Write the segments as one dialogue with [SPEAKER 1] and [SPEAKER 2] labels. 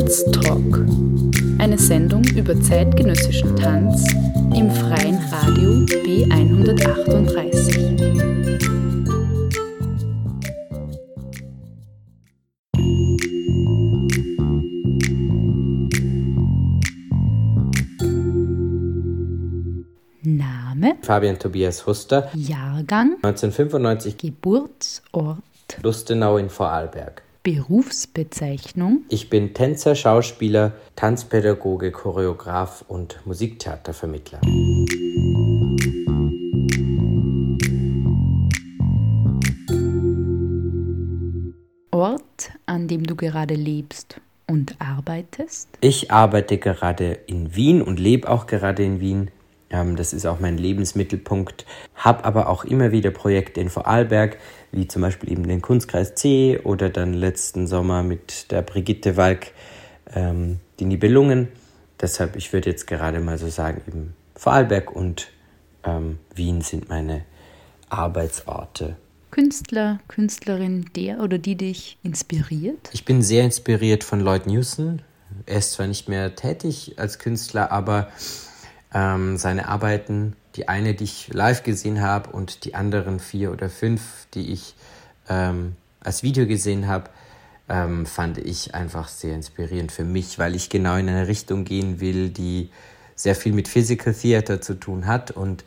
[SPEAKER 1] Tanztalk. Eine Sendung über zeitgenössischen Tanz im freien Radio B138.
[SPEAKER 2] Fabian Tobias Huster.
[SPEAKER 1] Jahrgang
[SPEAKER 2] 1995.
[SPEAKER 1] Geburtsort
[SPEAKER 2] Lustenau in Vorarlberg.
[SPEAKER 1] Berufsbezeichnung
[SPEAKER 2] Ich bin Tänzer, Schauspieler, Tanzpädagoge, Choreograf und Musiktheatervermittler.
[SPEAKER 1] Ort, an dem du gerade lebst und arbeitest?
[SPEAKER 2] Ich arbeite gerade in Wien und lebe auch gerade in Wien. Ähm, das ist auch mein Lebensmittelpunkt. Habe aber auch immer wieder Projekte in Vorarlberg, wie zum Beispiel eben den Kunstkreis C oder dann letzten Sommer mit der Brigitte Walk ähm, die Nibelungen. Deshalb, ich würde jetzt gerade mal so sagen, eben Vorarlberg und ähm, Wien sind meine Arbeitsorte.
[SPEAKER 1] Künstler, Künstlerin, der oder die dich inspiriert?
[SPEAKER 2] Ich bin sehr inspiriert von Lloyd Newson. Er ist zwar nicht mehr tätig als Künstler, aber ähm, seine Arbeiten, die eine, die ich live gesehen habe und die anderen vier oder fünf, die ich ähm, als Video gesehen habe, ähm, fand ich einfach sehr inspirierend für mich, weil ich genau in eine Richtung gehen will, die sehr viel mit Physical Theater zu tun hat und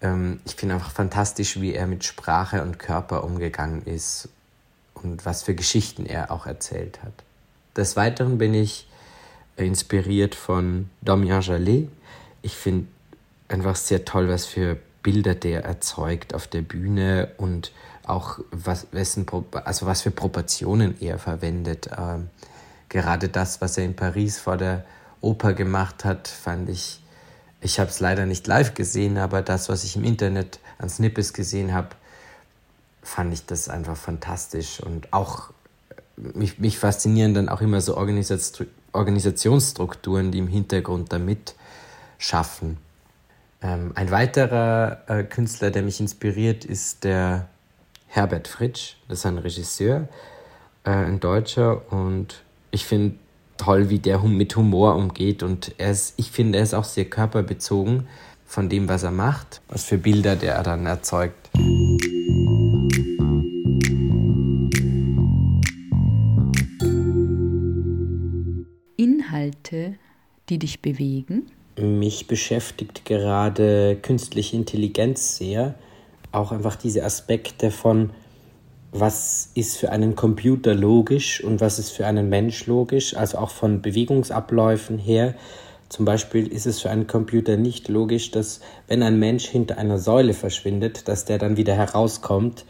[SPEAKER 2] ähm, ich finde einfach fantastisch, wie er mit Sprache und Körper umgegangen ist und was für Geschichten er auch erzählt hat. Des Weiteren bin ich inspiriert von Damien Jallet, ich finde einfach sehr toll, was für Bilder der erzeugt auf der Bühne und auch was, wessen, also was für Proportionen er verwendet. Ähm, gerade das, was er in Paris vor der Oper gemacht hat, fand ich, ich habe es leider nicht live gesehen, aber das, was ich im Internet an Snippets gesehen habe, fand ich das einfach fantastisch und auch mich, mich faszinieren dann auch immer so Organisationsstrukturen, die im Hintergrund damit schaffen. Ähm, ein weiterer äh, Künstler, der mich inspiriert, ist der Herbert Fritsch. Das ist ein Regisseur, äh, ein Deutscher und ich finde toll, wie der mit Humor umgeht und er ist, ich finde, er ist auch sehr körperbezogen von dem, was er macht, was für Bilder der er dann erzeugt.
[SPEAKER 1] Inhalte, die dich bewegen?
[SPEAKER 2] Mich beschäftigt gerade künstliche Intelligenz sehr. Auch einfach diese Aspekte von, was ist für einen Computer logisch und was ist für einen Mensch logisch, also auch von Bewegungsabläufen her. Zum Beispiel ist es für einen Computer nicht logisch, dass wenn ein Mensch hinter einer Säule verschwindet, dass der dann wieder herauskommt.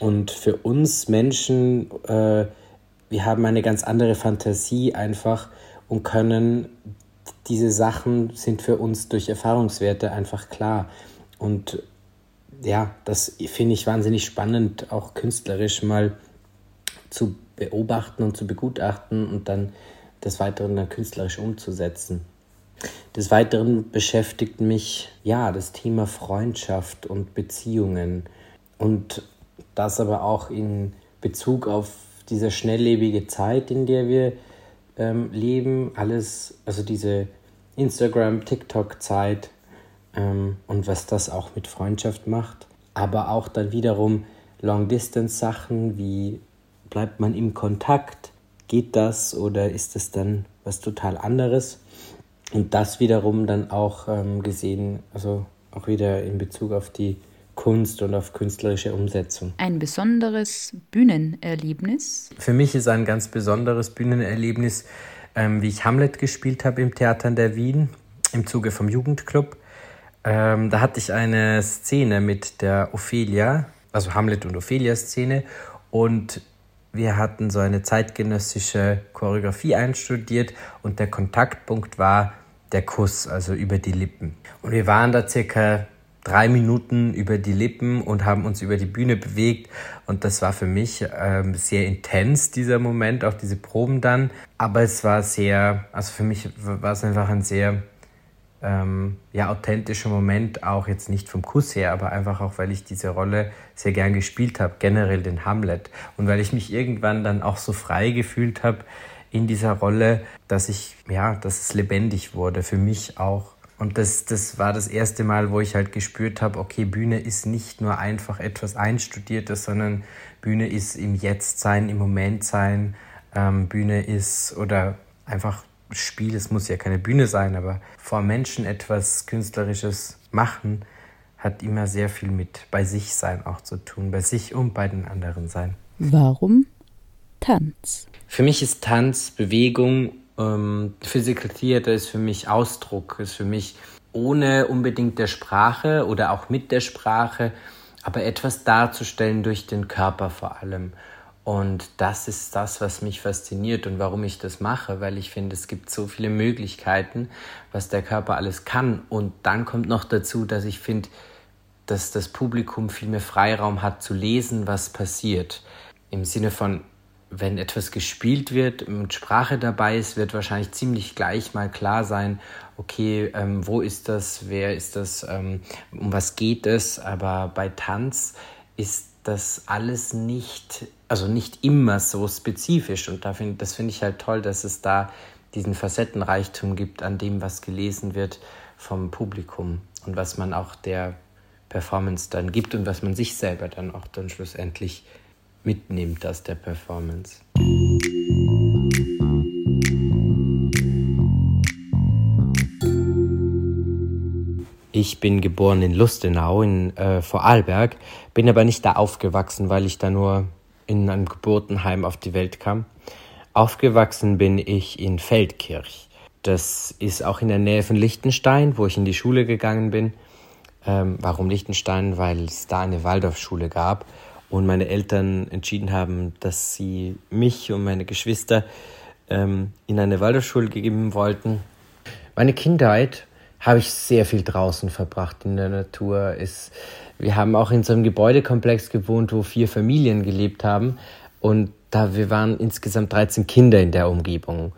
[SPEAKER 2] Und für uns Menschen, äh, wir haben eine ganz andere Fantasie einfach und können diese Sachen sind für uns durch Erfahrungswerte einfach klar. Und ja, das finde ich wahnsinnig spannend, auch künstlerisch mal zu beobachten und zu begutachten und dann des Weiteren dann künstlerisch umzusetzen. Des Weiteren beschäftigt mich ja das Thema Freundschaft und Beziehungen und das aber auch in Bezug auf diese schnelllebige Zeit, in der wir ähm, leben, alles, also diese Instagram, TikTok-Zeit ähm, und was das auch mit Freundschaft macht. Aber auch dann wiederum Long-Distance-Sachen, wie bleibt man im Kontakt? Geht das oder ist es dann was total anderes? Und das wiederum dann auch ähm, gesehen, also auch wieder in Bezug auf die Kunst und auf künstlerische Umsetzung.
[SPEAKER 1] Ein besonderes Bühnenerlebnis?
[SPEAKER 2] Für mich ist ein ganz besonderes Bühnenerlebnis, ähm, wie ich Hamlet gespielt habe im Theater in der Wien im Zuge vom Jugendclub. Ähm, da hatte ich eine Szene mit der Ophelia, also Hamlet und Ophelia-Szene. Und wir hatten so eine zeitgenössische Choreografie einstudiert und der Kontaktpunkt war der Kuss, also über die Lippen. Und wir waren da circa drei Minuten über die Lippen und haben uns über die Bühne bewegt. Und das war für mich ähm, sehr intens, dieser Moment, auch diese Proben dann. Aber es war sehr, also für mich war es einfach ein sehr ähm, ja, authentischer Moment, auch jetzt nicht vom Kuss her, aber einfach auch, weil ich diese Rolle sehr gern gespielt habe, generell den Hamlet. Und weil ich mich irgendwann dann auch so frei gefühlt habe in dieser Rolle, dass ich, ja, dass es lebendig wurde, für mich auch und das, das war das erste Mal, wo ich halt gespürt habe, okay, Bühne ist nicht nur einfach etwas Einstudiertes, sondern Bühne ist im Jetzt sein, im Moment sein. Ähm, Bühne ist oder einfach Spiel, es muss ja keine Bühne sein, aber vor Menschen etwas Künstlerisches machen, hat immer sehr viel mit bei sich sein auch zu tun, bei sich und bei den anderen sein.
[SPEAKER 1] Warum Tanz?
[SPEAKER 2] Für mich ist Tanz Bewegung ähm, Physical Theater ist für mich Ausdruck, ist für mich ohne unbedingt der Sprache oder auch mit der Sprache, aber etwas darzustellen durch den Körper vor allem. Und das ist das, was mich fasziniert und warum ich das mache, weil ich finde, es gibt so viele Möglichkeiten, was der Körper alles kann. Und dann kommt noch dazu, dass ich finde, dass das Publikum viel mehr Freiraum hat zu lesen, was passiert. Im Sinne von, wenn etwas gespielt wird und Sprache dabei ist, wird wahrscheinlich ziemlich gleich mal klar sein, okay, ähm, wo ist das, wer ist das, ähm, um was geht es. Aber bei Tanz ist das alles nicht, also nicht immer so spezifisch. Und da find, das finde ich halt toll, dass es da diesen Facettenreichtum gibt an dem, was gelesen wird vom Publikum und was man auch der Performance dann gibt und was man sich selber dann auch dann schlussendlich mitnimmt aus der Performance. Ich bin geboren in Lustenau in äh, Vorarlberg, bin aber nicht da aufgewachsen, weil ich da nur in einem Geburtenheim auf die Welt kam. Aufgewachsen bin ich in Feldkirch. Das ist auch in der Nähe von Liechtenstein, wo ich in die Schule gegangen bin. Ähm, warum Liechtenstein? Weil es da eine Waldorfschule gab und meine Eltern entschieden haben, dass sie mich und meine Geschwister ähm, in eine Waldorfschule geben wollten. Meine Kindheit habe ich sehr viel draußen verbracht in der Natur. Es, wir haben auch in so einem Gebäudekomplex gewohnt, wo vier Familien gelebt haben und da wir waren insgesamt 13 Kinder in der Umgebung.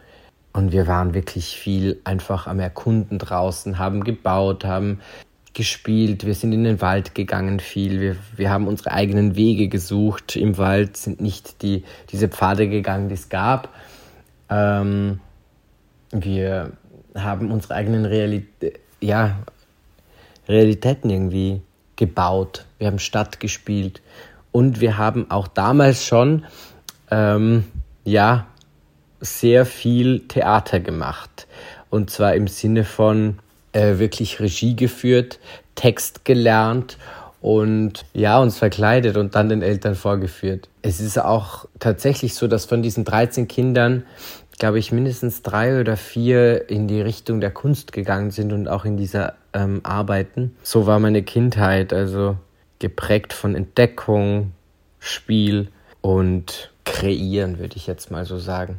[SPEAKER 2] Und wir waren wirklich viel einfach am Erkunden draußen, haben gebaut, haben gespielt, wir sind in den Wald gegangen viel, wir, wir haben unsere eigenen Wege gesucht im Wald, sind nicht die, diese Pfade gegangen, die es gab. Ähm, wir haben unsere eigenen Realität, ja, Realitäten irgendwie gebaut. Wir haben Stadt gespielt und wir haben auch damals schon ähm, ja sehr viel Theater gemacht und zwar im Sinne von äh, wirklich Regie geführt, Text gelernt und ja, uns verkleidet und dann den Eltern vorgeführt. Es ist auch tatsächlich so, dass von diesen 13 Kindern, glaube ich, mindestens drei oder vier in die Richtung der Kunst gegangen sind und auch in dieser ähm, Arbeiten. So war meine Kindheit, also geprägt von Entdeckung, Spiel und Kreieren, würde ich jetzt mal so sagen.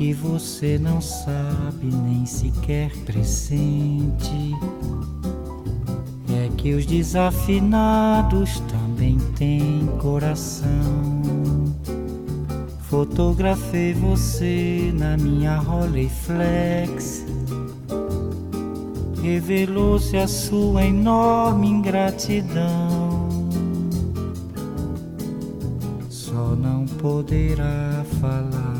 [SPEAKER 3] que você não sabe nem sequer pressente é que os desafinados também têm coração. Fotografei você na minha Rolleiflex revelou-se a sua enorme ingratidão. Só não poderá falar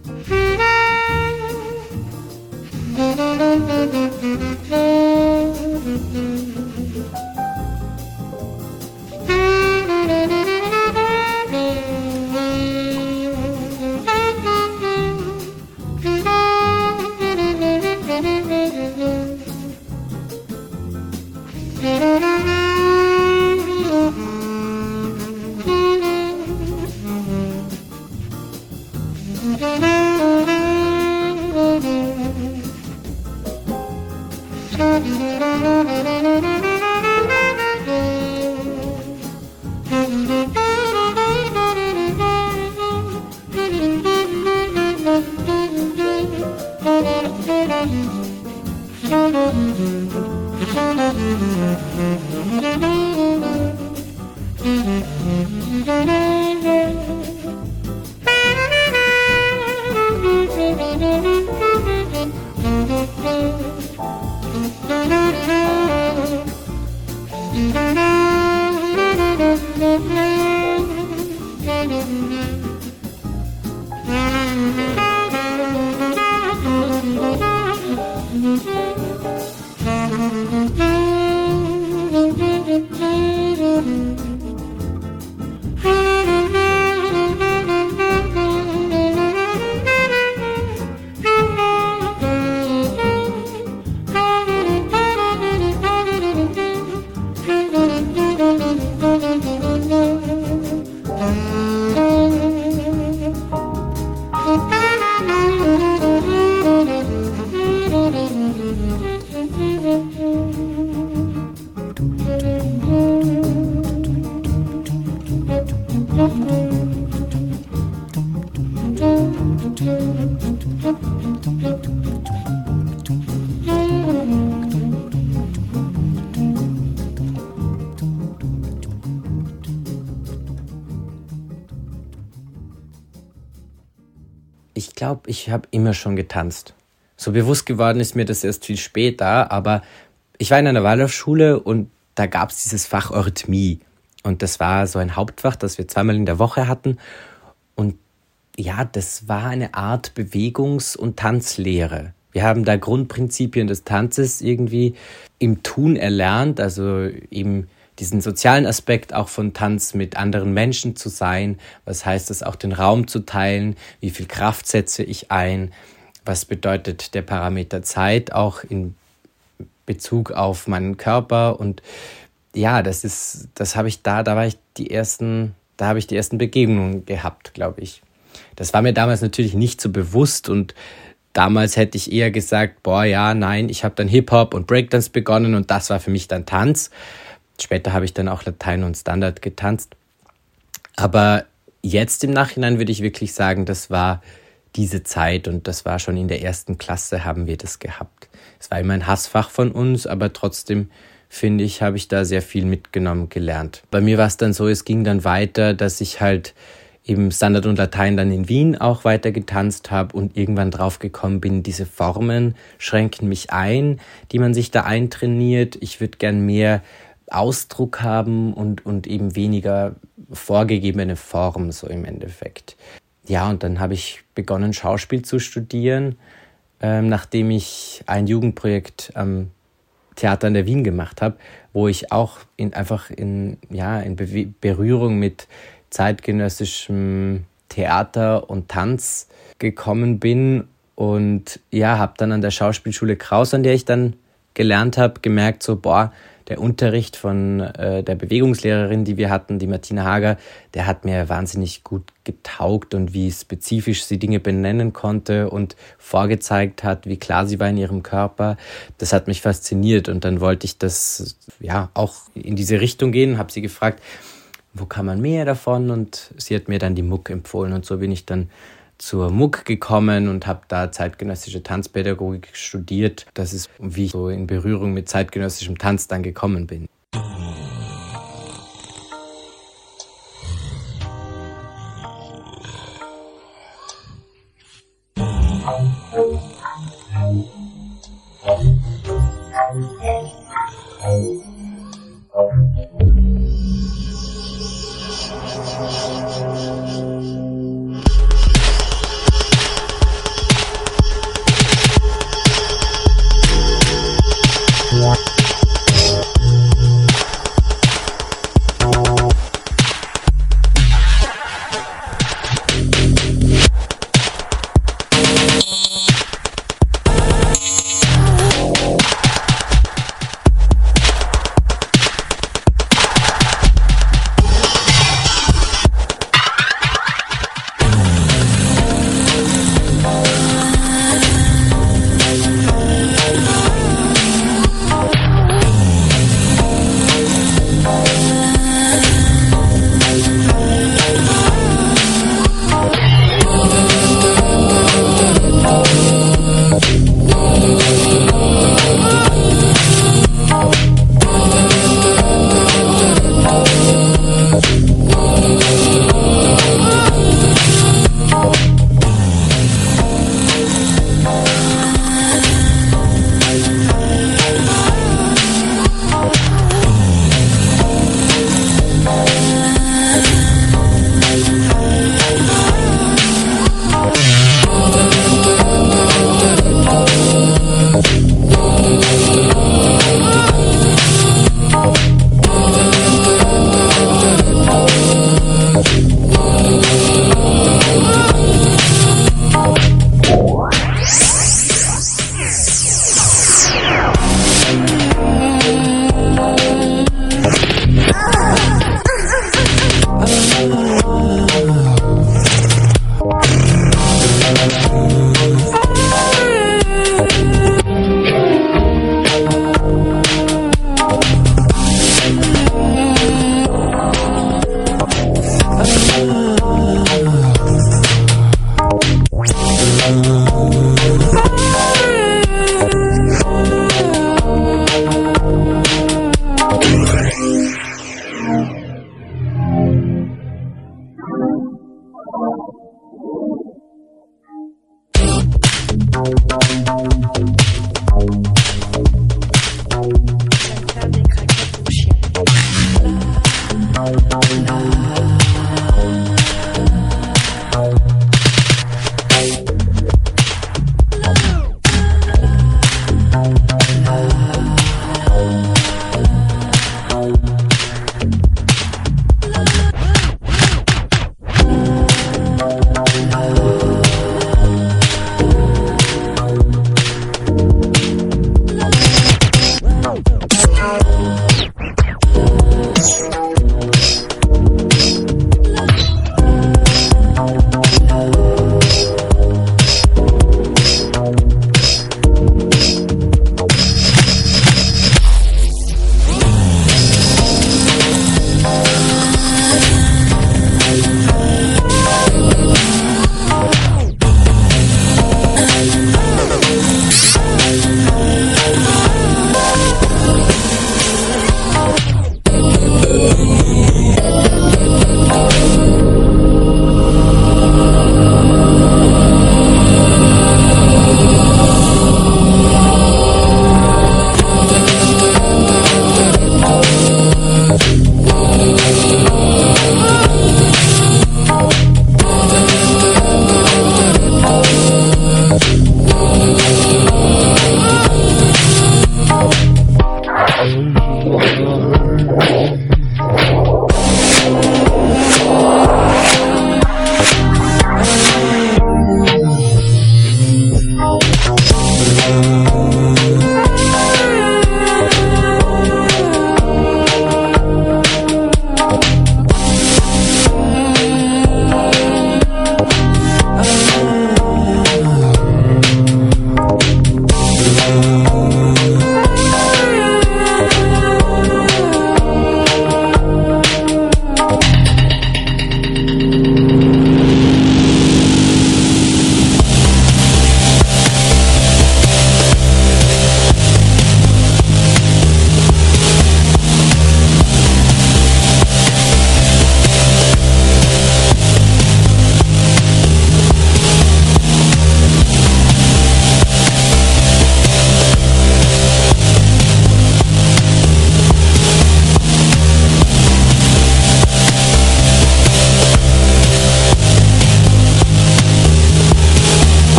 [SPEAKER 2] thank you Ich habe immer schon getanzt. So bewusst geworden ist mir das erst viel später, aber ich war in einer Waldorfschule und da gab es dieses Fach Eurythmie. Und das war so ein Hauptfach, das wir zweimal in der Woche hatten. Und ja, das war eine Art Bewegungs- und Tanzlehre. Wir haben da Grundprinzipien des Tanzes irgendwie im Tun erlernt, also eben diesen sozialen Aspekt auch von Tanz mit anderen Menschen zu sein. Was heißt das auch den Raum zu teilen? Wie viel Kraft setze ich ein? Was bedeutet der Parameter Zeit auch in Bezug auf meinen Körper? Und ja, das ist, das habe ich da, da war ich die ersten, da habe ich die ersten Begegnungen gehabt, glaube ich. Das war mir damals natürlich nicht so bewusst und damals hätte ich eher gesagt, boah, ja, nein, ich habe dann Hip-Hop und Breakdance begonnen und das war für mich dann Tanz. Später habe ich dann auch Latein und Standard getanzt. Aber jetzt im Nachhinein würde ich wirklich sagen, das war diese Zeit und das war schon in der ersten Klasse haben wir das gehabt. Es war immer ein Hassfach von uns, aber trotzdem finde ich, habe ich da sehr viel mitgenommen gelernt. Bei mir war es dann so, es ging dann weiter, dass ich halt eben Standard und Latein dann in Wien auch weiter getanzt habe und irgendwann drauf gekommen bin, diese Formen schränken mich ein, die man sich da eintrainiert. Ich würde gern mehr Ausdruck haben und, und eben weniger vorgegebene Form so im Endeffekt. Ja, und dann habe ich begonnen, Schauspiel zu studieren, ähm, nachdem ich ein Jugendprojekt am Theater in der Wien gemacht habe, wo ich auch in, einfach in, ja, in Be Berührung mit zeitgenössischem Theater und Tanz gekommen bin und ja, habe dann an der Schauspielschule Kraus, an der ich dann gelernt habe, gemerkt so, boah, der Unterricht von äh, der Bewegungslehrerin, die wir hatten, die Martina Hager, der hat mir wahnsinnig gut getaugt und wie spezifisch sie Dinge benennen konnte und vorgezeigt hat, wie klar sie war in ihrem Körper. Das hat mich fasziniert und dann wollte ich das ja auch in diese Richtung gehen, habe sie gefragt, wo kann man mehr davon und sie hat mir dann die Muck empfohlen und so bin ich dann zur MUG gekommen und habe da zeitgenössische Tanzpädagogik studiert. Das ist, wie ich so in Berührung mit zeitgenössischem Tanz dann gekommen bin.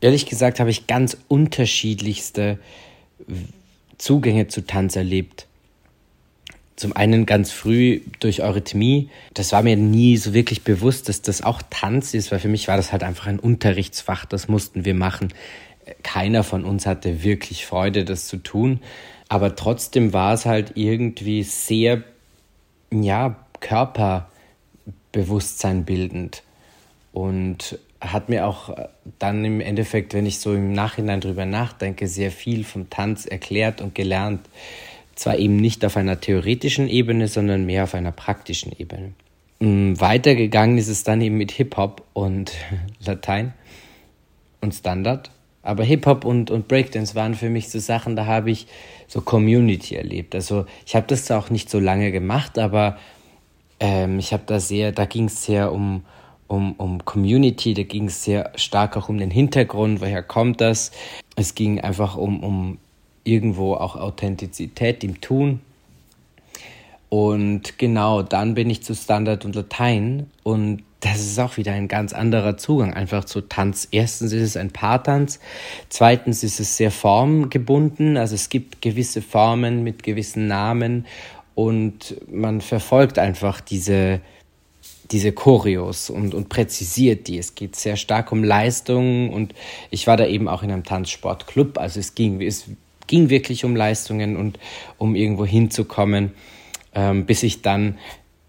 [SPEAKER 2] Ehrlich gesagt habe ich ganz unterschiedlichste Zugänge zu Tanz erlebt. Zum einen ganz früh durch Eurythmie. Das war mir nie so wirklich bewusst, dass das auch Tanz ist, weil für mich war das halt einfach ein Unterrichtsfach. Das mussten wir machen. Keiner von uns hatte wirklich Freude, das zu tun. Aber trotzdem war es halt irgendwie sehr, ja, Körperbewusstsein bildend. Und hat mir auch dann im Endeffekt, wenn ich so im Nachhinein drüber nachdenke, sehr viel vom Tanz erklärt und gelernt. Zwar eben nicht auf einer theoretischen Ebene, sondern mehr auf einer praktischen Ebene. Mm, weitergegangen ist es dann eben mit Hip-Hop und Latein und Standard. Aber Hip-Hop und, und Breakdance waren für mich so Sachen, da habe ich so Community erlebt. Also ich habe das auch nicht so lange gemacht, aber ähm, ich habe da sehr, da ging es sehr um, um, um Community, da ging es sehr stark auch um den Hintergrund, woher kommt das. Es ging einfach um, um irgendwo auch Authentizität im Tun. Und genau, dann bin ich zu Standard und Latein und das ist auch wieder ein ganz anderer Zugang einfach zu Tanz. Erstens ist es ein Paartanz, zweitens ist es sehr formgebunden, also es gibt gewisse Formen mit gewissen Namen und man verfolgt einfach diese, diese Choreos und, und präzisiert die. Es geht sehr stark um Leistungen und ich war da eben auch in einem Tanzsportclub, also es ging, es ging wirklich um Leistungen und um irgendwo hinzukommen, ähm, bis ich dann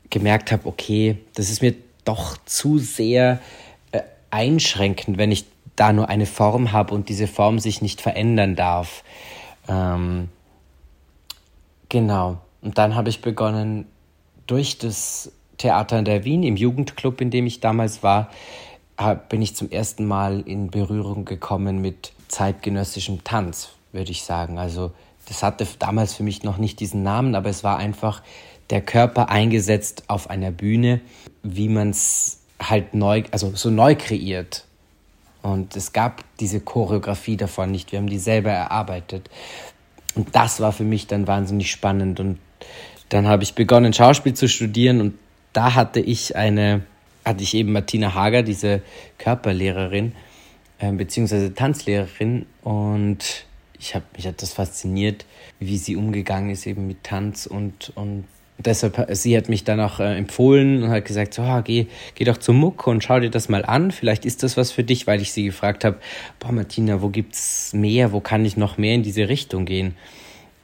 [SPEAKER 2] gemerkt habe, okay, das ist mir doch zu sehr äh, einschränkend, wenn ich da nur eine Form habe und diese Form sich nicht verändern darf. Ähm, genau. Und dann habe ich begonnen, durch das Theater in der Wien, im Jugendclub, in dem ich damals war, bin ich zum ersten Mal in Berührung gekommen mit zeitgenössischem Tanz, würde ich sagen. Also das hatte damals für mich noch nicht diesen Namen, aber es war einfach der Körper eingesetzt auf einer Bühne, wie man es halt neu, also so neu kreiert. Und es gab diese Choreografie davon nicht. Wir haben die selber erarbeitet. Und das war für mich dann wahnsinnig spannend. Und dann habe ich begonnen, Schauspiel zu studieren und da hatte ich eine, hatte ich eben Martina Hager, diese Körperlehrerin, äh, beziehungsweise Tanzlehrerin. Und ich habe mich hat das fasziniert, wie sie umgegangen ist eben mit Tanz und, und deshalb, sie hat mich dann auch äh, empfohlen und hat gesagt, so, ah, geh, geh doch zum Muck und schau dir das mal an, vielleicht ist das was für dich, weil ich sie gefragt habe, boah Martina, wo gibt's mehr, wo kann ich noch mehr in diese Richtung gehen?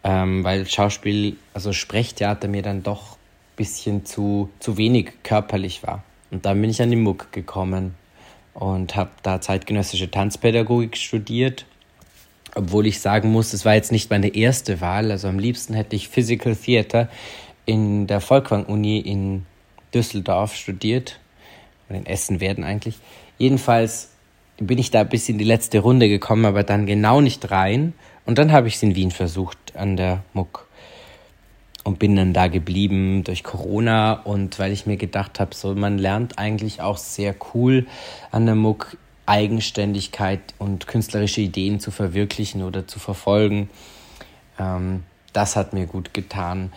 [SPEAKER 2] ähm, weil Schauspiel, also Sprechtheater mir dann doch bisschen zu, zu wenig körperlich war. Und dann bin ich an die MUG gekommen und habe da zeitgenössische Tanzpädagogik studiert. Obwohl ich sagen muss, es war jetzt nicht meine erste Wahl. Also am liebsten hätte ich Physical Theater in der Volkwang-Uni in Düsseldorf studiert. Oder in Essen werden eigentlich. Jedenfalls bin ich da bis in die letzte Runde gekommen, aber dann genau nicht rein. Und dann habe ich es in Wien versucht an der Muck und bin dann da geblieben durch Corona und weil ich mir gedacht habe, so man lernt eigentlich auch sehr cool an der Muck Eigenständigkeit und künstlerische Ideen zu verwirklichen oder zu verfolgen. Ähm, das hat mir gut getan.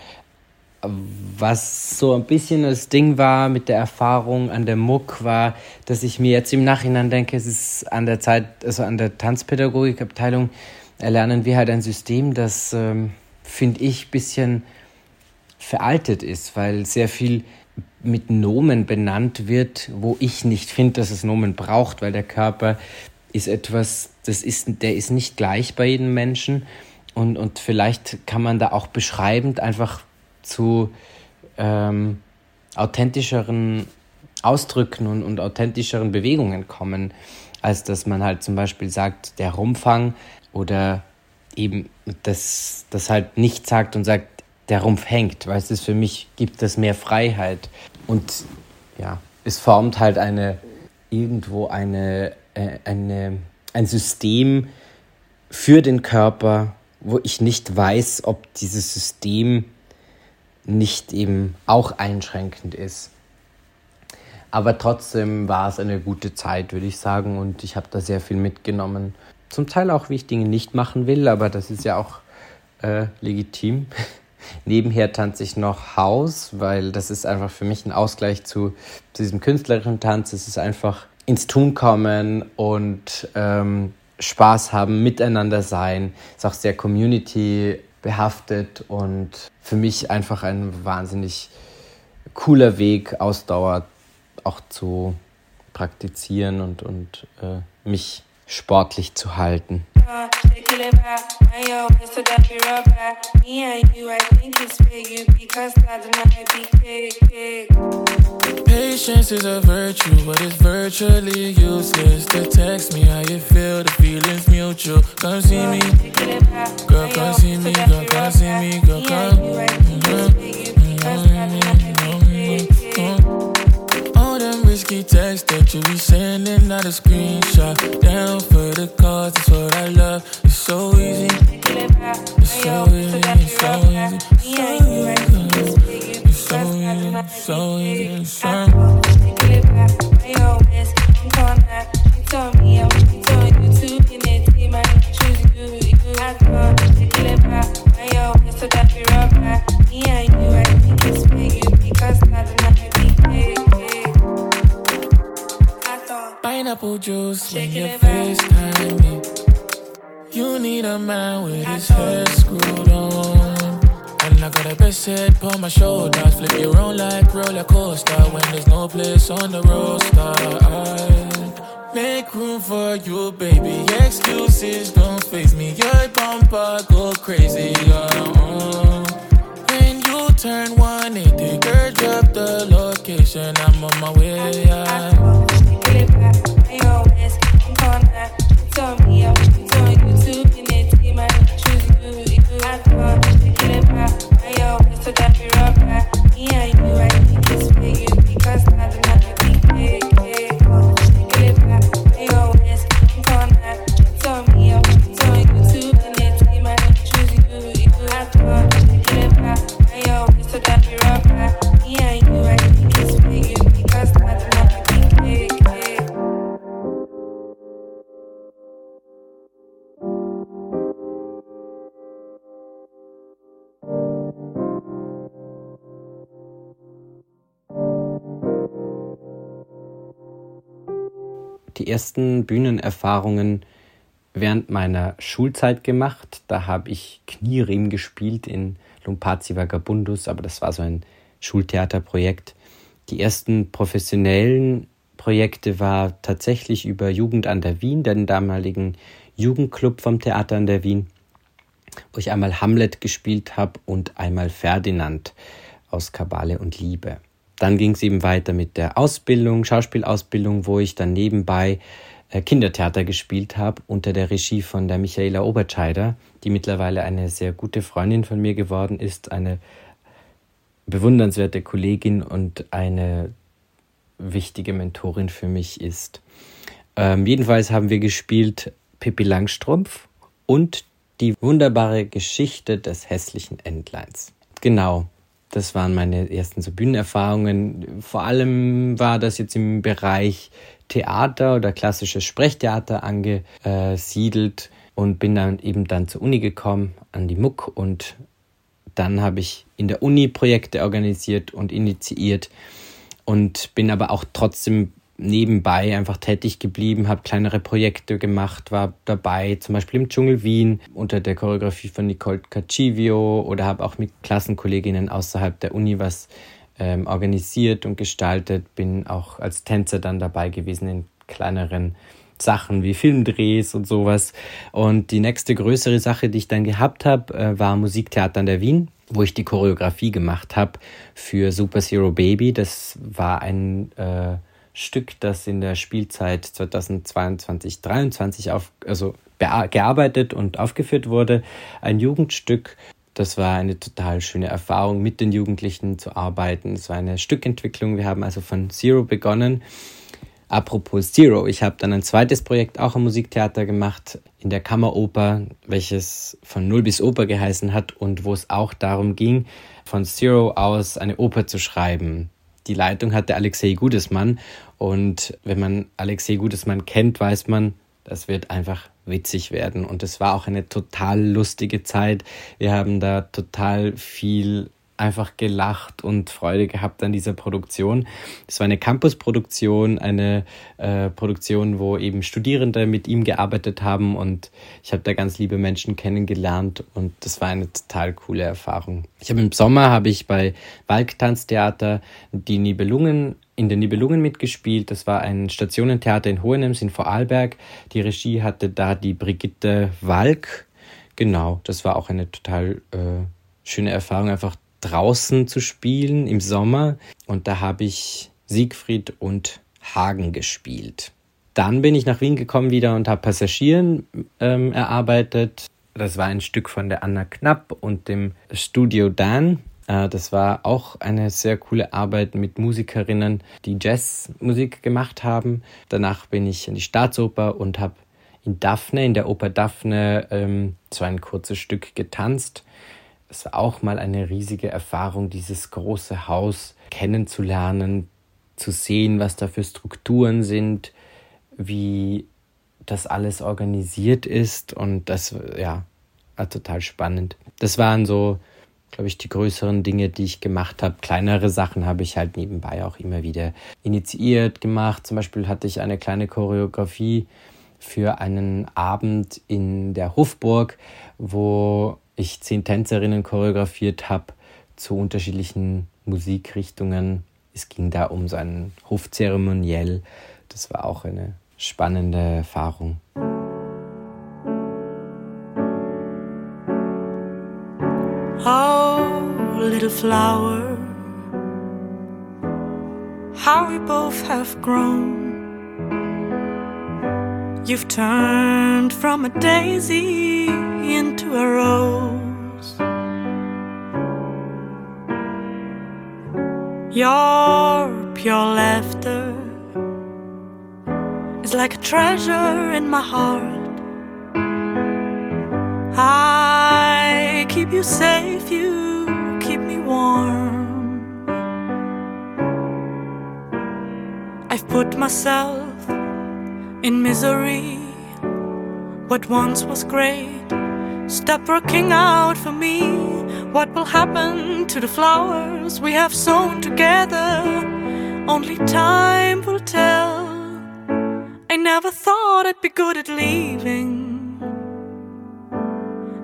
[SPEAKER 2] Was so ein bisschen das Ding war mit der Erfahrung an der Muck, war, dass ich mir jetzt im Nachhinein denke, es ist an der Zeit, also an der Tanzpädagogikabteilung, erlernen wir halt ein System, das, ähm, finde ich, ein bisschen veraltet ist, weil sehr viel mit Nomen benannt wird, wo ich nicht finde, dass es Nomen braucht, weil der Körper ist etwas, das ist, der ist nicht gleich bei jedem Menschen. Und, und vielleicht kann man da auch beschreibend einfach zu ähm, authentischeren Ausdrücken und, und authentischeren Bewegungen kommen, als dass man halt zum Beispiel sagt, der Rumfang oder eben das, das halt nicht sagt und sagt, der Rumpf hängt, weil es für mich gibt es mehr Freiheit und ja, es formt halt eine irgendwo eine, äh, eine ein System für den Körper, wo ich nicht weiß, ob dieses System nicht eben auch einschränkend ist. Aber trotzdem war es eine gute Zeit, würde ich sagen, und ich habe da sehr viel mitgenommen zum Teil auch, wie ich Dinge nicht machen will, aber das ist ja auch äh, legitim. Nebenher tanze ich noch Haus, weil das ist einfach für mich ein Ausgleich zu, zu diesem künstlerischen Tanz. Es ist einfach ins Tun kommen und ähm, Spaß haben, miteinander sein. Ist auch sehr Community behaftet und für mich einfach ein wahnsinnig cooler Weg, Ausdauer auch zu praktizieren und, und äh, mich sportlich zu halten.
[SPEAKER 4] it back. I always that. Me and you, I think it's because I be
[SPEAKER 2] Patience is a virtue, but it's virtually useless. To text me how you feel, the feeling's mutual. Come see me. Come see me, girl. Come see me, girl. Come. See me, girl, come. Risky texts that you be sending, not a screenshot. Down for the cause, that's what I love. It's so easy, it's so easy, it's so easy. It's so easy, it's so easy, it's so easy. Pineapple juice when you FaceTime me. You need a man with his head screwed on. And I got a best head on my shoulders. Flip you around like roller coaster when there's no place on the roster. I make room for you, baby. Excuses don't face me. Your bumper go crazy. Uh-uh. When you turn 180, girl, drop the location. I'm on my way. Yeah. I'm gonna always thought back, me and you, die ersten Bühnenerfahrungen während meiner Schulzeit gemacht. Da habe ich Knieriem gespielt in Lumpazi Vagabundus, aber das war so ein Schultheaterprojekt. Die ersten professionellen Projekte war tatsächlich über Jugend an der Wien, den damaligen Jugendclub vom Theater an der Wien, wo ich einmal Hamlet gespielt habe und einmal Ferdinand aus Kabale und Liebe. Dann ging es eben weiter mit der Ausbildung, Schauspielausbildung, wo ich dann nebenbei äh, Kindertheater gespielt habe unter der Regie von der Michaela Obertscheider, die mittlerweile eine sehr gute Freundin von mir geworden ist, eine bewundernswerte Kollegin und eine wichtige Mentorin für mich ist. Ähm, jedenfalls haben wir gespielt Pippi Langstrumpf und die wunderbare Geschichte des hässlichen Entleins. Genau, das waren meine ersten so Bühnenerfahrungen. Vor allem war das jetzt im Bereich Theater oder klassisches Sprechtheater angesiedelt und bin dann eben dann zur Uni gekommen, an die MUC und dann habe ich in der Uni Projekte organisiert und initiiert und bin aber auch trotzdem nebenbei einfach tätig geblieben, habe kleinere Projekte gemacht, war dabei, zum Beispiel im Dschungel Wien unter der Choreografie von Nicole Cacivio oder habe auch mit Klassenkolleginnen außerhalb der Uni was ähm, organisiert und gestaltet, bin auch als Tänzer dann dabei gewesen in kleineren Sachen wie Filmdrehs und sowas. Und die nächste größere Sache, die ich dann gehabt habe, äh, war Musiktheater an der Wien, wo ich die Choreografie gemacht habe für Super Zero Baby. Das war ein äh, Stück, das in der Spielzeit 2022 2023 auf, also gearbeitet und aufgeführt wurde. Ein Jugendstück. Das war eine total schöne Erfahrung, mit den Jugendlichen zu arbeiten. Es war eine Stückentwicklung. Wir haben also von Zero begonnen. Apropos Zero, ich habe dann ein zweites Projekt auch am Musiktheater gemacht, in der Kammeroper, welches von Null bis Oper geheißen hat und wo es auch darum ging, von Zero aus eine Oper zu schreiben. Die Leitung hatte Alexei Gudesmann und wenn man Alexei Gudesmann kennt, weiß man, das wird einfach witzig werden. Und es war auch eine total lustige Zeit. Wir haben da total viel einfach gelacht und Freude gehabt an dieser Produktion. Es war eine Campus-Produktion, eine äh, Produktion, wo eben Studierende mit ihm gearbeitet haben und ich habe da ganz liebe Menschen kennengelernt und das war eine total coole Erfahrung. Ich habe im Sommer habe ich bei Walktanztheater die Nibelungen in den Nibelungen mitgespielt. Das war ein Stationentheater in Hohenems in Vorarlberg. Die Regie hatte da die Brigitte Walk. Genau, das war auch eine total äh, schöne Erfahrung, einfach draußen zu spielen im Sommer und da habe ich Siegfried und Hagen gespielt. Dann bin ich nach Wien gekommen wieder und habe Passagieren ähm, erarbeitet. Das war ein Stück von der Anna Knapp und dem Studio Dan. Äh, das war auch eine sehr coole Arbeit mit Musikerinnen, die Jazzmusik gemacht haben. Danach bin ich in die Staatsoper und habe in Daphne, in der Oper Daphne, ähm, so ein kurzes Stück getanzt es war auch mal eine riesige Erfahrung, dieses große Haus kennenzulernen, zu sehen, was da für Strukturen sind, wie das alles organisiert ist und das ja war total spannend. Das waren so, glaube ich, die größeren Dinge, die ich gemacht habe. Kleinere Sachen habe ich halt nebenbei auch immer wieder initiiert gemacht. Zum Beispiel hatte ich eine kleine Choreografie für einen Abend in der Hofburg, wo ich zehn Tänzerinnen choreografiert habe zu unterschiedlichen Musikrichtungen. Es ging da um so ein Hofzeremoniell. Das war auch eine spannende Erfahrung.
[SPEAKER 5] Oh, little flower, how we both have grown. You've turned from a daisy into a rose. Your pure laughter is like a treasure in my heart. I keep you safe, you keep me warm. I've put myself in misery. What once was great, stop working out for me. What will happen to the flowers we have sown together? Only time will tell. I never thought I'd be good at leaving.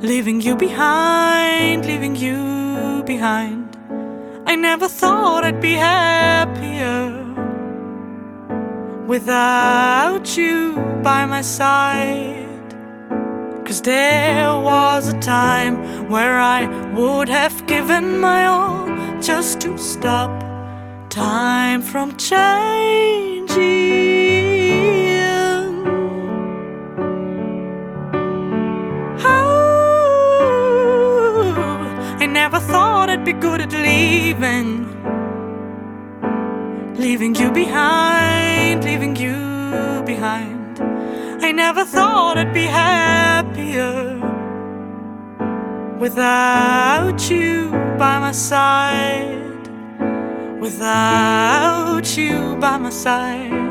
[SPEAKER 5] Leaving you behind, leaving you behind. I never thought I'd be happier without you by my side. Cause there was a time where I would have given my all just to stop time from changing. Oh, I never thought I'd be good at leaving leaving you behind, leaving you behind. I never thought I'd be happier without you by my side, without you by my side.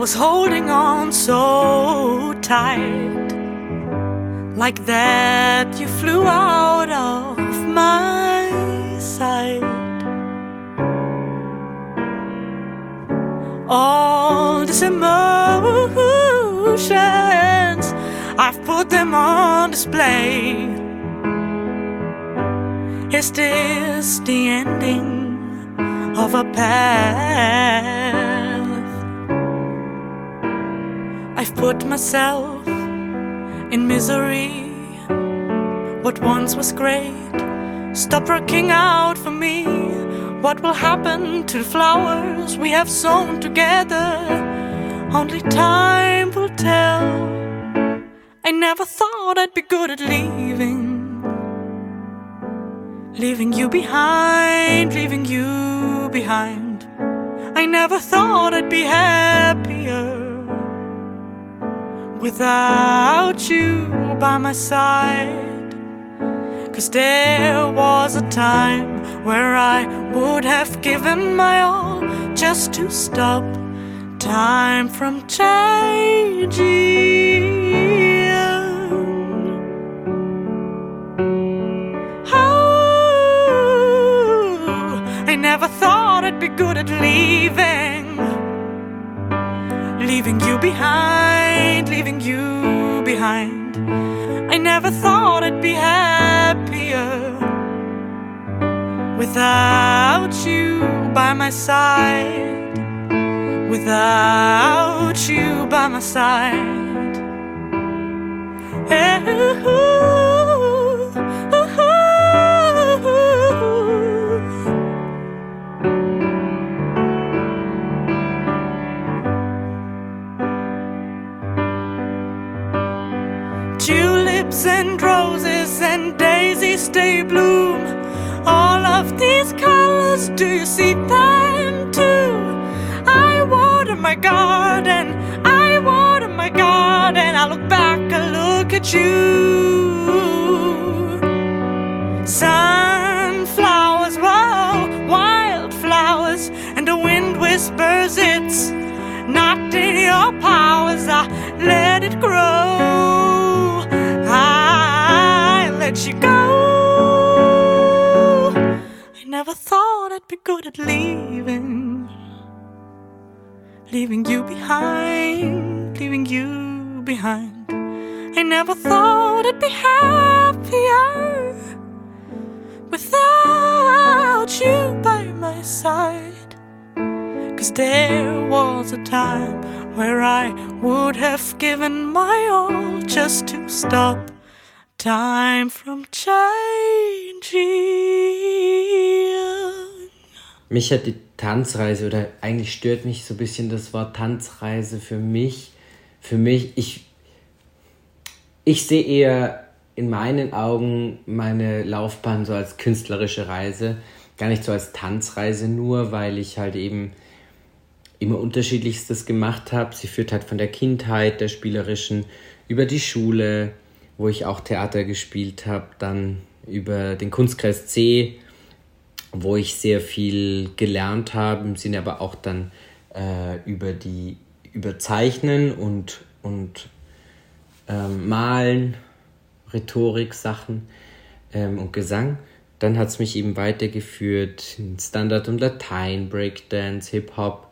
[SPEAKER 5] Was holding on so tight, like that you flew out of my sight. All these emotions, I've put them on display. Is this the ending? of a path. Put myself in misery. What once was great, stop working out for me. What will happen to the flowers we have sown together? Only time will tell. I never thought I'd be good at leaving. Leaving you behind, leaving you behind. I never thought I'd be happier without you by my side. Cause there was a time where I would have given my all just to stop time from changing. Oh, I never thought I'd be good at leaving. Leaving you behind, leaving you behind. I never thought I'd be happier without you by my side. Without you by my side. Ooh. You. Sunflowers, wildflowers, and the wind whispers it's not in your powers. I let it grow I let you go. I never thought I'd be good at leaving. Leaving you behind, leaving you behind. I never thought I'd be happier without you by my side. Cause there was a time where I would have given my all just to stop time from changing.
[SPEAKER 2] Mich hat die Tanzreise oder eigentlich stört mich so ein bisschen das Wort Tanzreise für mich. Für mich, ich, ich sehe eher in meinen Augen meine Laufbahn so als künstlerische Reise, gar nicht so als Tanzreise nur, weil ich halt eben immer unterschiedlichstes gemacht habe. Sie führt halt von der Kindheit, der spielerischen, über die Schule, wo ich auch Theater gespielt habe, dann über den Kunstkreis C, wo ich sehr viel gelernt habe, im Sinne aber auch dann äh, über die Überzeichnen und, und ähm, Malen, Rhetorik, Sachen ähm, und Gesang. Dann hat es mich eben weitergeführt in Standard und Latein, Breakdance, Hip-Hop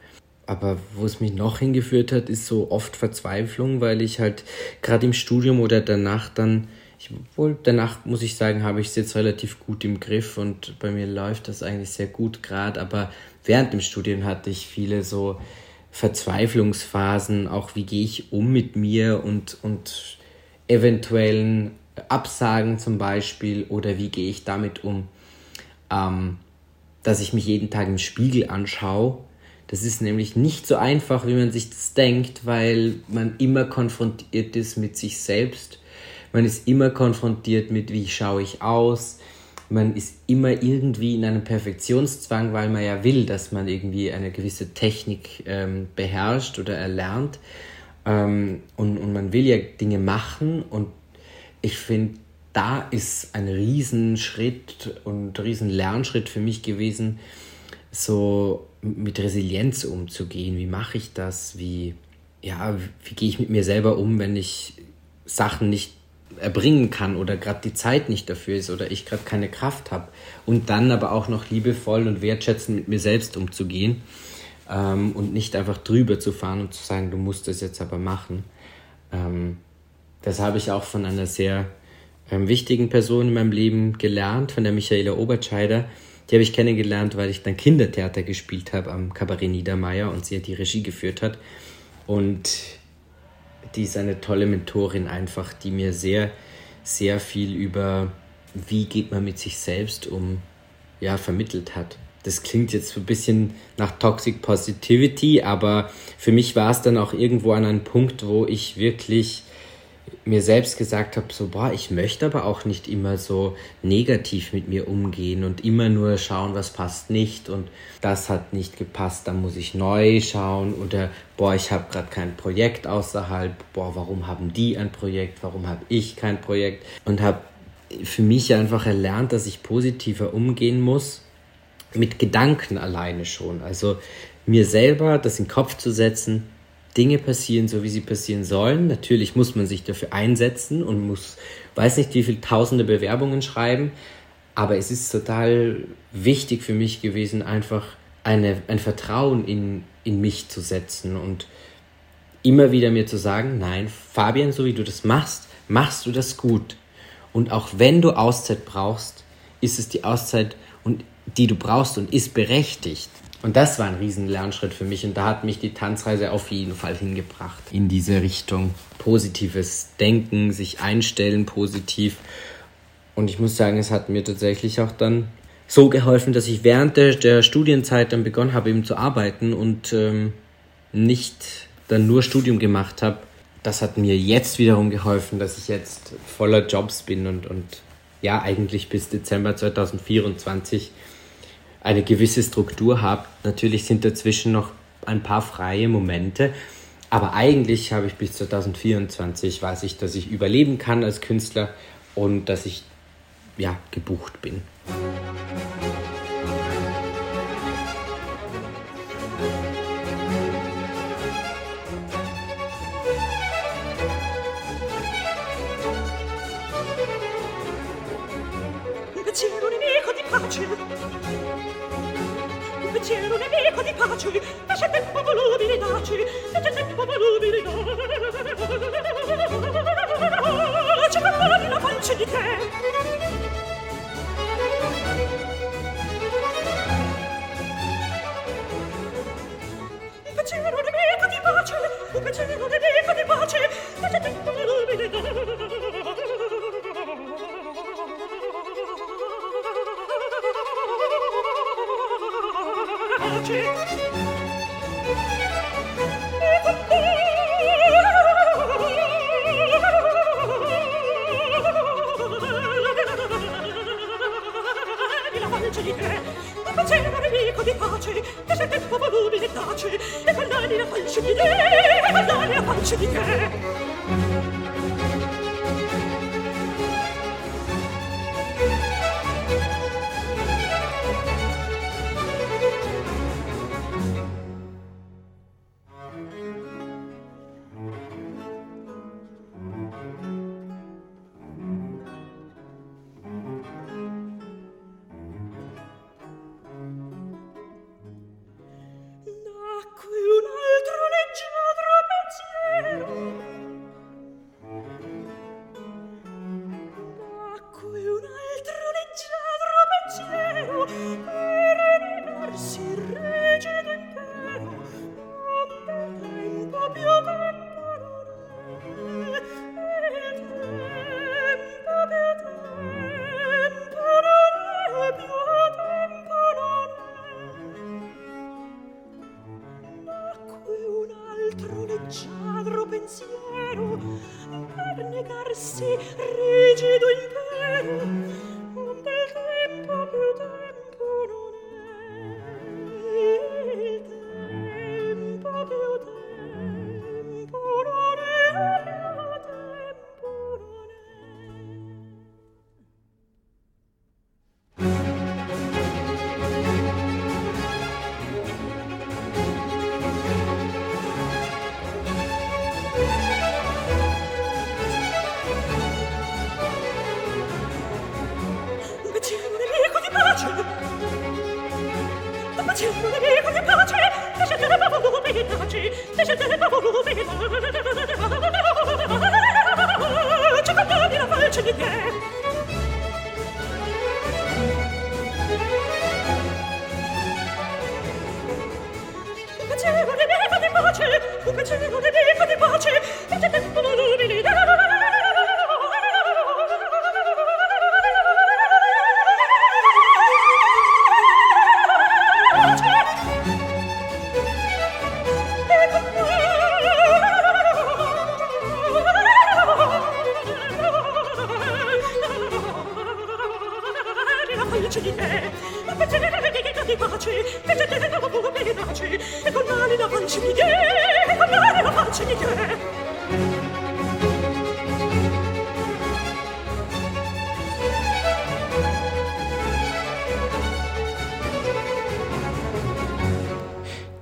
[SPEAKER 2] aber wo es mich noch hingeführt hat, ist so oft Verzweiflung, weil ich halt gerade im Studium oder danach dann, ich, wohl danach muss ich sagen, habe ich es jetzt relativ gut im Griff und bei mir läuft das eigentlich sehr gut gerade, aber während dem Studium hatte ich viele so Verzweiflungsphasen, auch wie gehe ich um mit mir und, und eventuellen Absagen zum Beispiel oder wie gehe ich damit um, ähm, dass ich mich jeden Tag im Spiegel anschaue das ist nämlich nicht so einfach, wie man sich das denkt, weil man immer konfrontiert ist mit sich selbst. Man ist immer konfrontiert mit, wie schaue ich aus. Man ist immer irgendwie in einem Perfektionszwang, weil man ja will, dass man irgendwie eine gewisse Technik ähm, beherrscht oder erlernt. Ähm, und, und man will ja Dinge machen. Und ich finde, da ist ein Riesenschritt und Riesenlernschritt für mich gewesen, so mit Resilienz umzugehen. Wie mache ich das? Wie, ja, wie gehe ich mit mir selber um, wenn ich Sachen nicht erbringen kann oder gerade die Zeit nicht dafür ist oder ich gerade keine Kraft habe. Und dann aber auch noch liebevoll und wertschätzend mit mir selbst umzugehen ähm, und nicht einfach drüber zu fahren und zu sagen, du musst das jetzt aber machen. Ähm, das habe ich auch von einer sehr ähm, wichtigen Person in meinem Leben gelernt, von der Michaela Obertscheider die habe ich kennengelernt, weil ich dann Kindertheater gespielt habe am Kabarett Niedermeyer und sie die Regie geführt hat. Und die ist eine tolle Mentorin einfach, die mir sehr, sehr viel über, wie geht man mit sich selbst um, ja, vermittelt hat. Das klingt jetzt ein bisschen nach Toxic Positivity, aber für mich war es dann auch irgendwo an einem Punkt, wo ich wirklich mir selbst gesagt habe, so, boah, ich möchte aber auch nicht immer so negativ mit mir umgehen und immer nur schauen, was passt nicht und das hat nicht gepasst, dann muss ich neu schauen oder boah, ich habe gerade kein Projekt außerhalb, boah, warum haben die ein Projekt, warum habe ich kein Projekt und habe für mich einfach erlernt, dass ich positiver umgehen muss mit Gedanken alleine schon. Also mir selber das in den Kopf zu setzen, Dinge passieren, so wie sie passieren sollen. Natürlich muss man sich dafür einsetzen und muss, weiß nicht, wie viele tausende Bewerbungen schreiben. Aber es ist total wichtig für mich gewesen, einfach eine, ein Vertrauen in, in mich zu setzen und immer wieder mir zu sagen, nein, Fabian, so wie du das machst, machst du das gut. Und auch wenn du Auszeit brauchst, ist es die Auszeit, und, die du brauchst und ist berechtigt. Und das war ein riesen Lernschritt für mich und da hat mich die Tanzreise auf jeden Fall hingebracht. In diese Richtung positives Denken, sich einstellen positiv. Und ich muss sagen, es hat mir tatsächlich auch dann so geholfen, dass ich während der, der Studienzeit dann begonnen habe, eben zu arbeiten und ähm, nicht dann nur Studium gemacht habe. Das hat mir jetzt wiederum geholfen, dass ich jetzt voller Jobs bin und, und ja, eigentlich bis Dezember 2024 eine gewisse Struktur habe. Natürlich sind dazwischen noch ein paar freie Momente, aber eigentlich habe ich bis 2024 weiß ich, dass ich überleben kann als Künstler und dass ich ja gebucht bin.
[SPEAKER 6] taci, fece tempo volubile taci, fece tempo volubile taci, campana di la pancia di te. Il piacere nemico di pace, il piacere nemico di pace, fece tempo volubile audace e parlare a falce di te, e parlare a falce di te.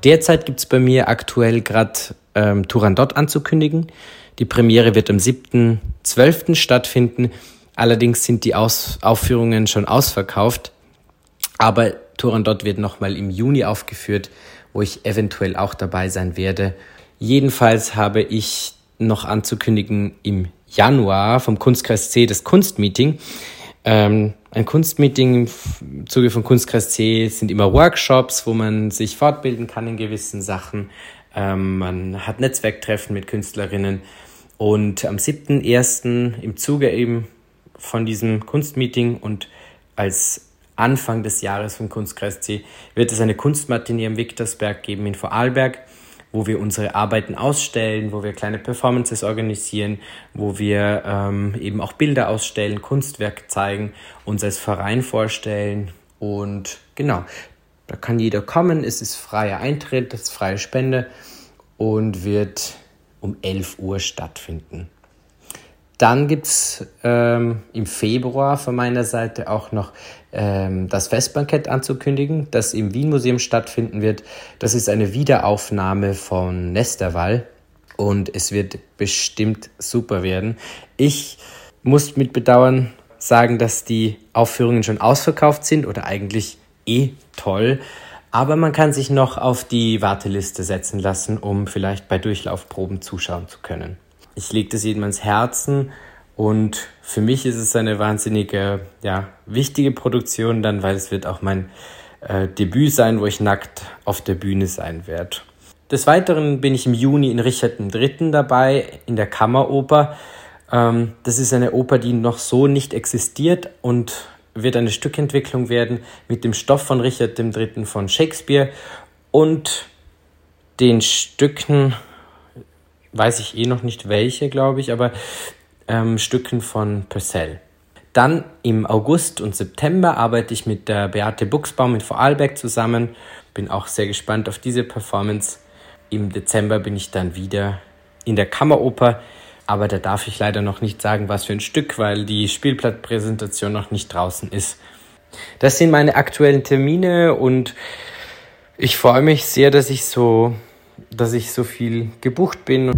[SPEAKER 2] Derzeit gibt es bei mir aktuell gerade ähm, Turandot anzukündigen. Die Premiere wird am 7.12. stattfinden. Allerdings sind die Aus Aufführungen schon ausverkauft. Aber Turandot wird nochmal im Juni aufgeführt, wo ich eventuell auch dabei sein werde. Jedenfalls habe ich noch anzukündigen im Januar vom Kunstkreis C das Kunstmeeting. Ähm, ein Kunstmeeting im Zuge von Kunstkreis C sind immer Workshops, wo man sich fortbilden kann in gewissen Sachen. Ähm, man hat Netzwerktreffen mit Künstlerinnen. Und am 7.1. im Zuge eben von diesem Kunstmeeting und als Anfang des Jahres vom Kunstkreis C wird es eine Kunstmatinee am Viktorsberg geben in Vorarlberg wo wir unsere Arbeiten ausstellen, wo wir kleine Performances organisieren, wo wir ähm, eben auch Bilder ausstellen, Kunstwerk zeigen, uns als Verein vorstellen und genau, da kann jeder kommen, es ist freier Eintritt, es ist freie Spende und wird um 11 Uhr stattfinden. Dann gibt es ähm, im Februar von meiner Seite auch noch ähm, das Festbankett anzukündigen, das im Wien Museum stattfinden wird. Das ist eine Wiederaufnahme von Nesterwall und es wird bestimmt super werden. Ich muss mit Bedauern sagen, dass die Aufführungen schon ausverkauft sind oder eigentlich eh toll. Aber man kann sich noch auf die Warteliste setzen lassen, um vielleicht bei Durchlaufproben zuschauen zu können ich lege das jedem ans Herzen und für mich ist es eine wahnsinnige, ja, wichtige Produktion dann, weil es wird auch mein äh, Debüt sein, wo ich nackt auf der Bühne sein werde. Des Weiteren bin ich im Juni in Richard III. dabei, in der Kammeroper. Ähm, das ist eine Oper, die noch so nicht existiert und wird eine Stückentwicklung werden mit dem Stoff von Richard III. von Shakespeare und den Stücken weiß ich eh noch nicht welche, glaube ich, aber ähm, Stücken von Purcell. Dann im August und September arbeite ich mit der Beate Buchsbaum in Vorarlberg zusammen. Bin auch sehr gespannt auf diese Performance. Im Dezember bin ich dann wieder in der Kammeroper, aber da darf ich leider noch nicht sagen, was für ein Stück, weil die Spielblattpräsentation noch nicht draußen ist. Das sind meine aktuellen Termine und ich freue mich sehr, dass ich so dass ich so viel gebucht bin.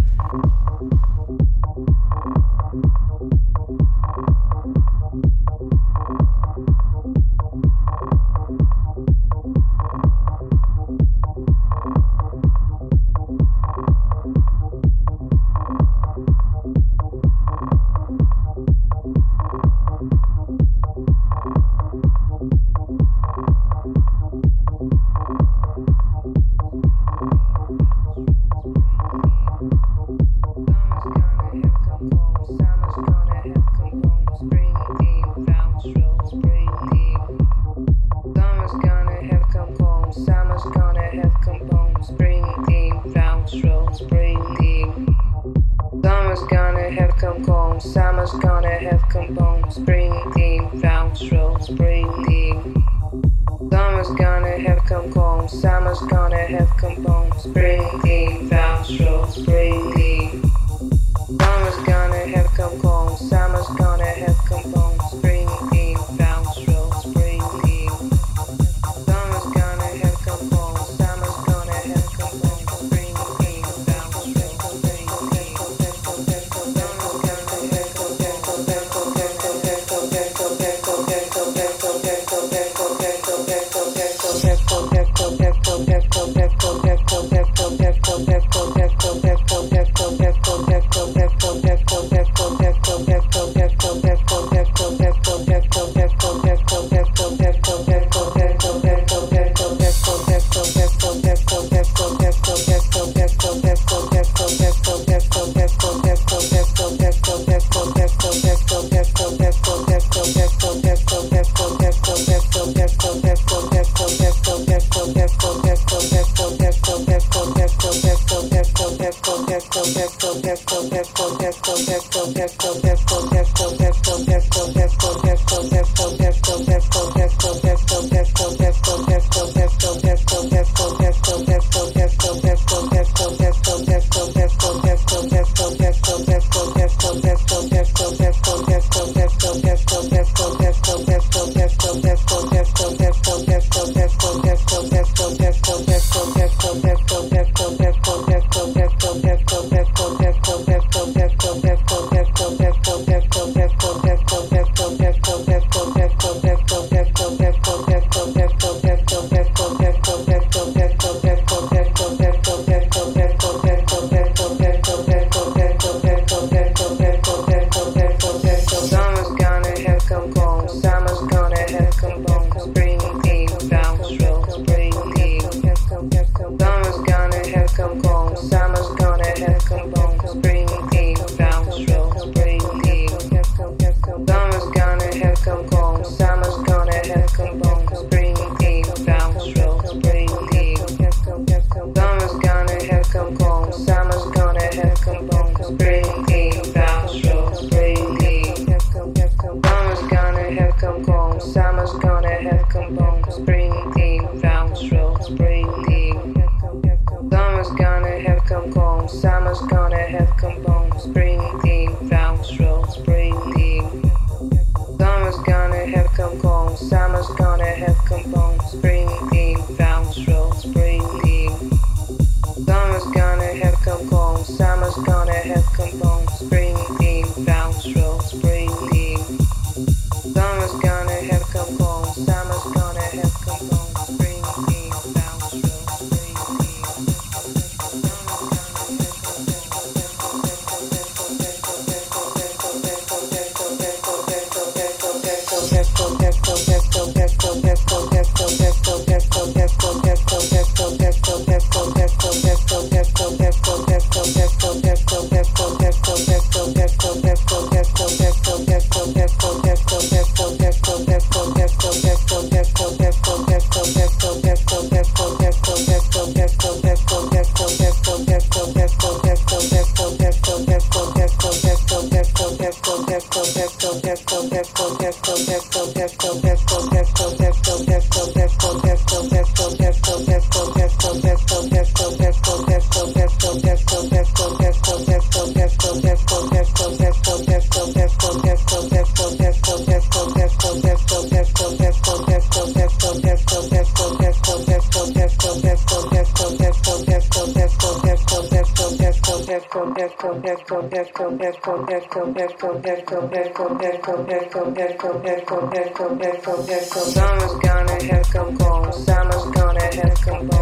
[SPEAKER 7] Summer's gonna have come gone. Summer's gonna have come gone.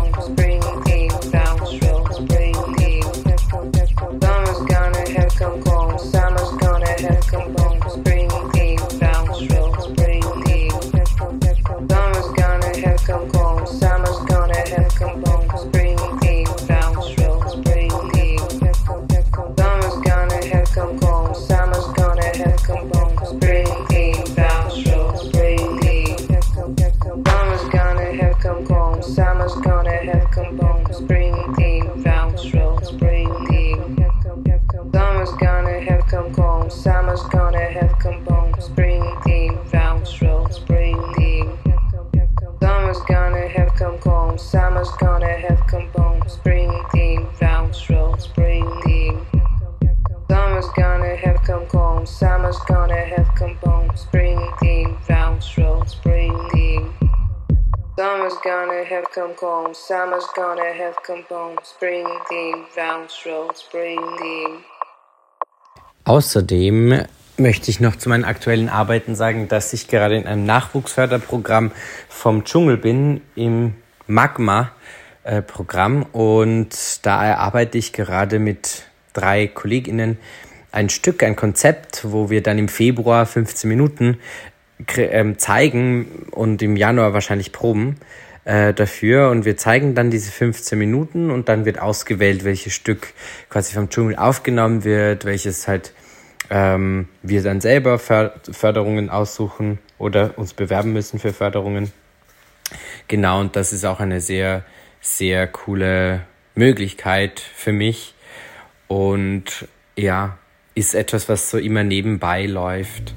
[SPEAKER 7] Have come gone. Summer's gonna have come gone. Spring, round, roll, spring.
[SPEAKER 2] Außerdem möchte ich noch zu meinen aktuellen Arbeiten sagen, dass ich gerade in einem Nachwuchsförderprogramm vom Dschungel bin, im Magma-Programm. Und da erarbeite ich gerade mit drei KollegInnen ein Stück, ein Konzept, wo wir dann im Februar 15 Minuten ähm, zeigen und im Januar wahrscheinlich proben äh, dafür. Und wir zeigen dann diese 15 Minuten und dann wird ausgewählt, welches Stück quasi vom Dschungel aufgenommen wird, welches halt ähm, wir dann selber Förderungen aussuchen oder uns bewerben müssen für Förderungen. Genau, und das ist auch eine sehr, sehr coole Möglichkeit für mich. Und ja, ist etwas, was so immer nebenbei läuft.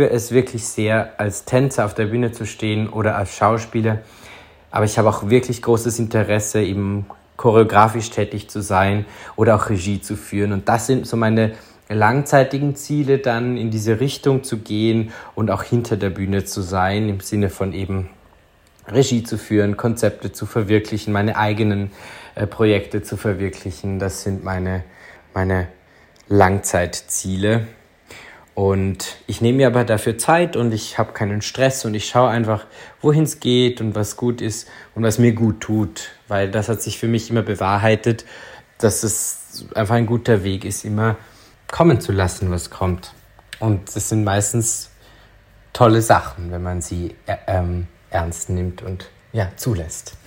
[SPEAKER 2] Liebe es wirklich sehr, als Tänzer auf der Bühne zu stehen oder als Schauspieler. Aber ich habe auch wirklich großes Interesse, eben choreografisch tätig zu sein oder auch Regie zu führen. Und das sind so meine langzeitigen Ziele, dann in diese Richtung zu gehen und auch hinter der Bühne zu sein, im Sinne von eben Regie zu führen, Konzepte zu verwirklichen, meine eigenen äh, Projekte zu verwirklichen. Das sind meine, meine Langzeitziele. Und ich nehme mir aber dafür Zeit und ich habe keinen Stress und ich schaue einfach, wohin es geht und was gut ist und was mir gut tut. Weil das hat sich für mich immer bewahrheitet, dass es einfach ein guter Weg ist, immer kommen zu lassen, was kommt. Und das sind meistens tolle Sachen, wenn man sie äh, ähm, ernst nimmt und ja, zulässt.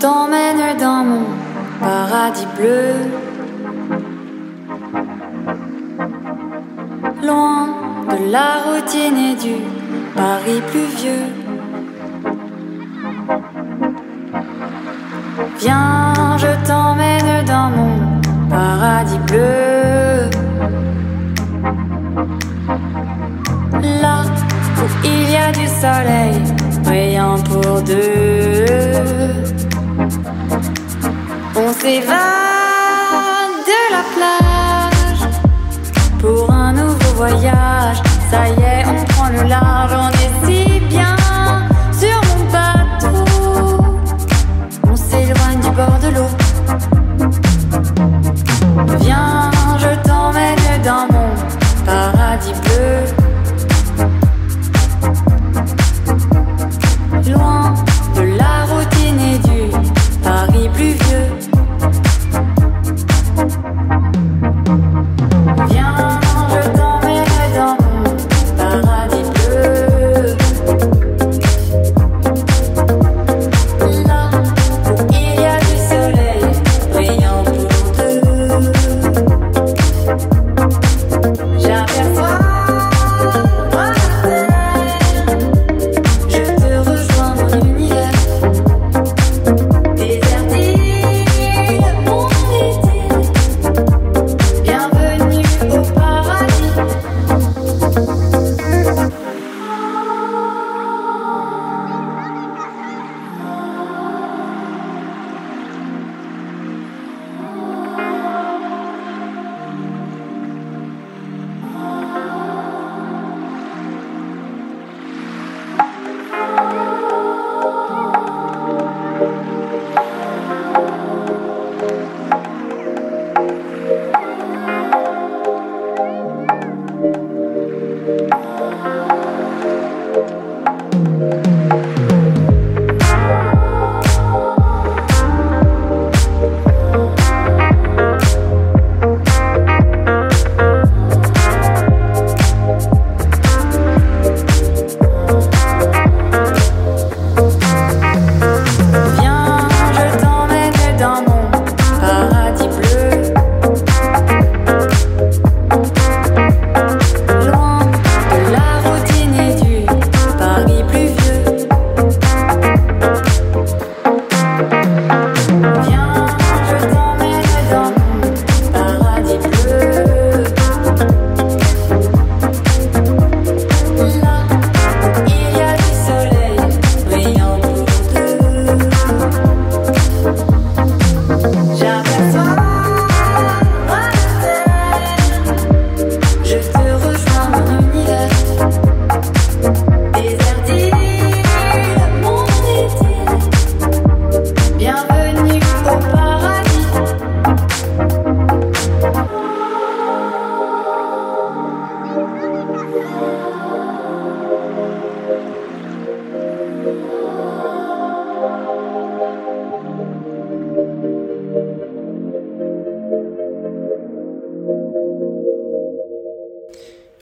[SPEAKER 8] Je t'emmène dans mon paradis bleu. Loin de la routine et du Paris pluvieux. Viens, je t'emmène dans mon paradis bleu. Là où il y a du soleil, brillant pour deux. On s'évade de la plage pour un nouveau voyage. Ça y est, on prend le large, on est si bien sur mon bateau. On s'éloigne du bord de l'eau. Viens,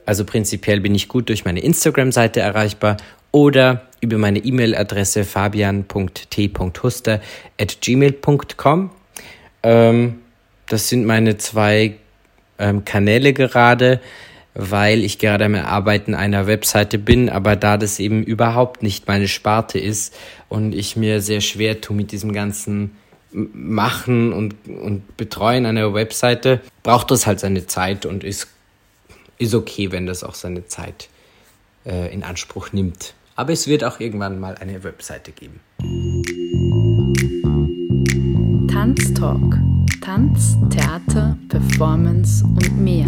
[SPEAKER 2] Also prinzipiell bin ich gut durch meine Instagram-Seite erreichbar oder über meine E-Mail-Adresse fabian.t.huster.gmail.com. Ähm, das sind meine zwei ähm, Kanäle gerade, weil ich gerade am Erarbeiten einer Webseite bin, aber da das eben überhaupt nicht meine Sparte ist und ich mir sehr schwer tue mit diesem ganzen Machen und, und Betreuen einer Webseite, braucht das halt seine Zeit und ist ist okay, wenn das auch seine Zeit äh, in Anspruch nimmt. Aber es wird auch irgendwann mal eine Webseite geben.
[SPEAKER 1] Tanztalk. Tanz, Theater, Performance und mehr.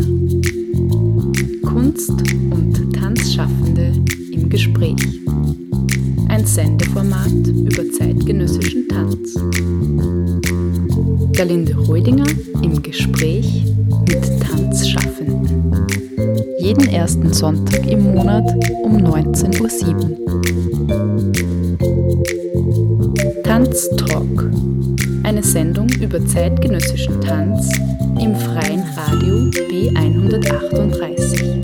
[SPEAKER 1] Kunst und Tanzschaffende im Gespräch. Ein Sendeformat über zeitgenössischen Tanz. Galinde Reudinger im Gespräch mit Tanzschaffenden. Jeden ersten Sonntag im Monat um 19.07 Uhr. Tanztalk. Eine Sendung über zeitgenössischen Tanz im freien Radio B138.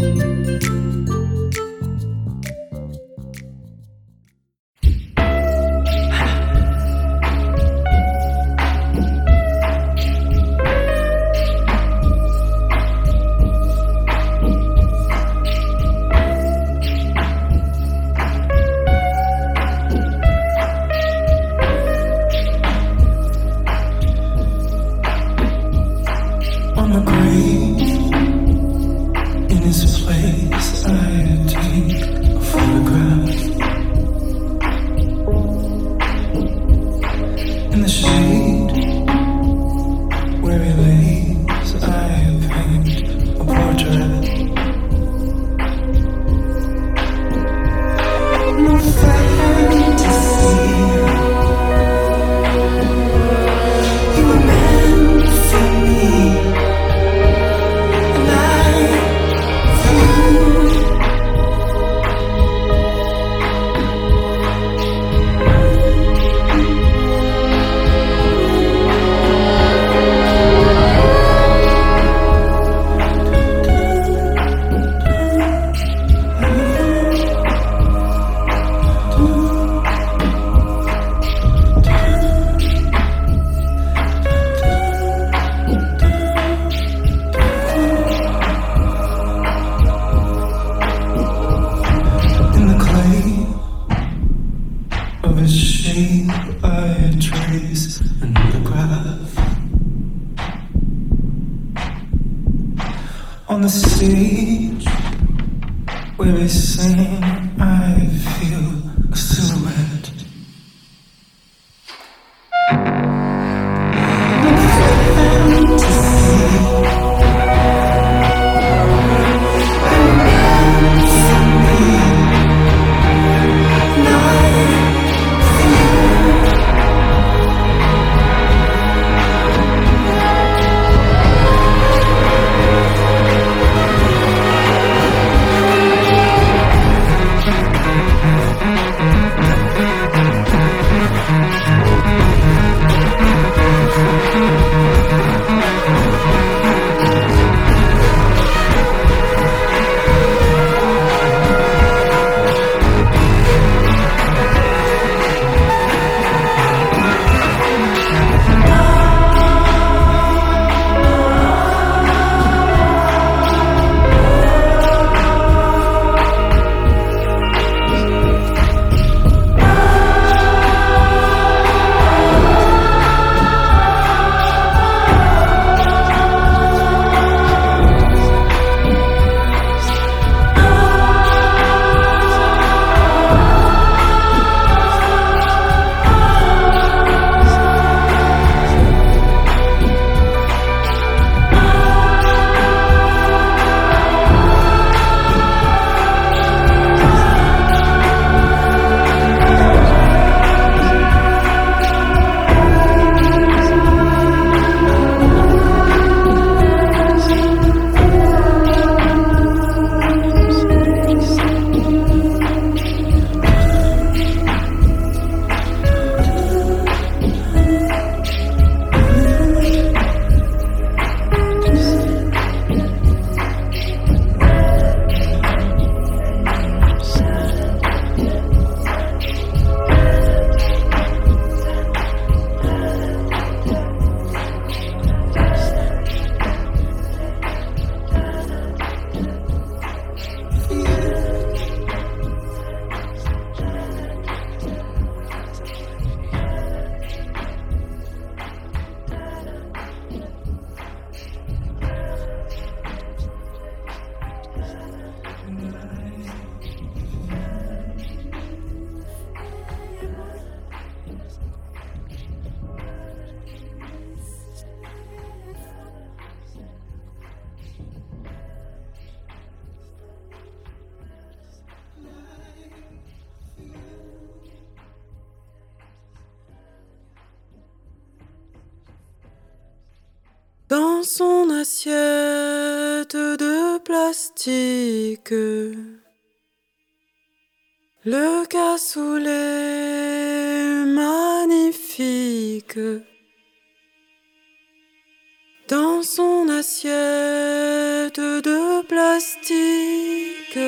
[SPEAKER 3] I trace another graph
[SPEAKER 9] on the stage where we sing.
[SPEAKER 10] son assiette de plastique. Le cassoulet magnifique. Dans son assiette de plastique.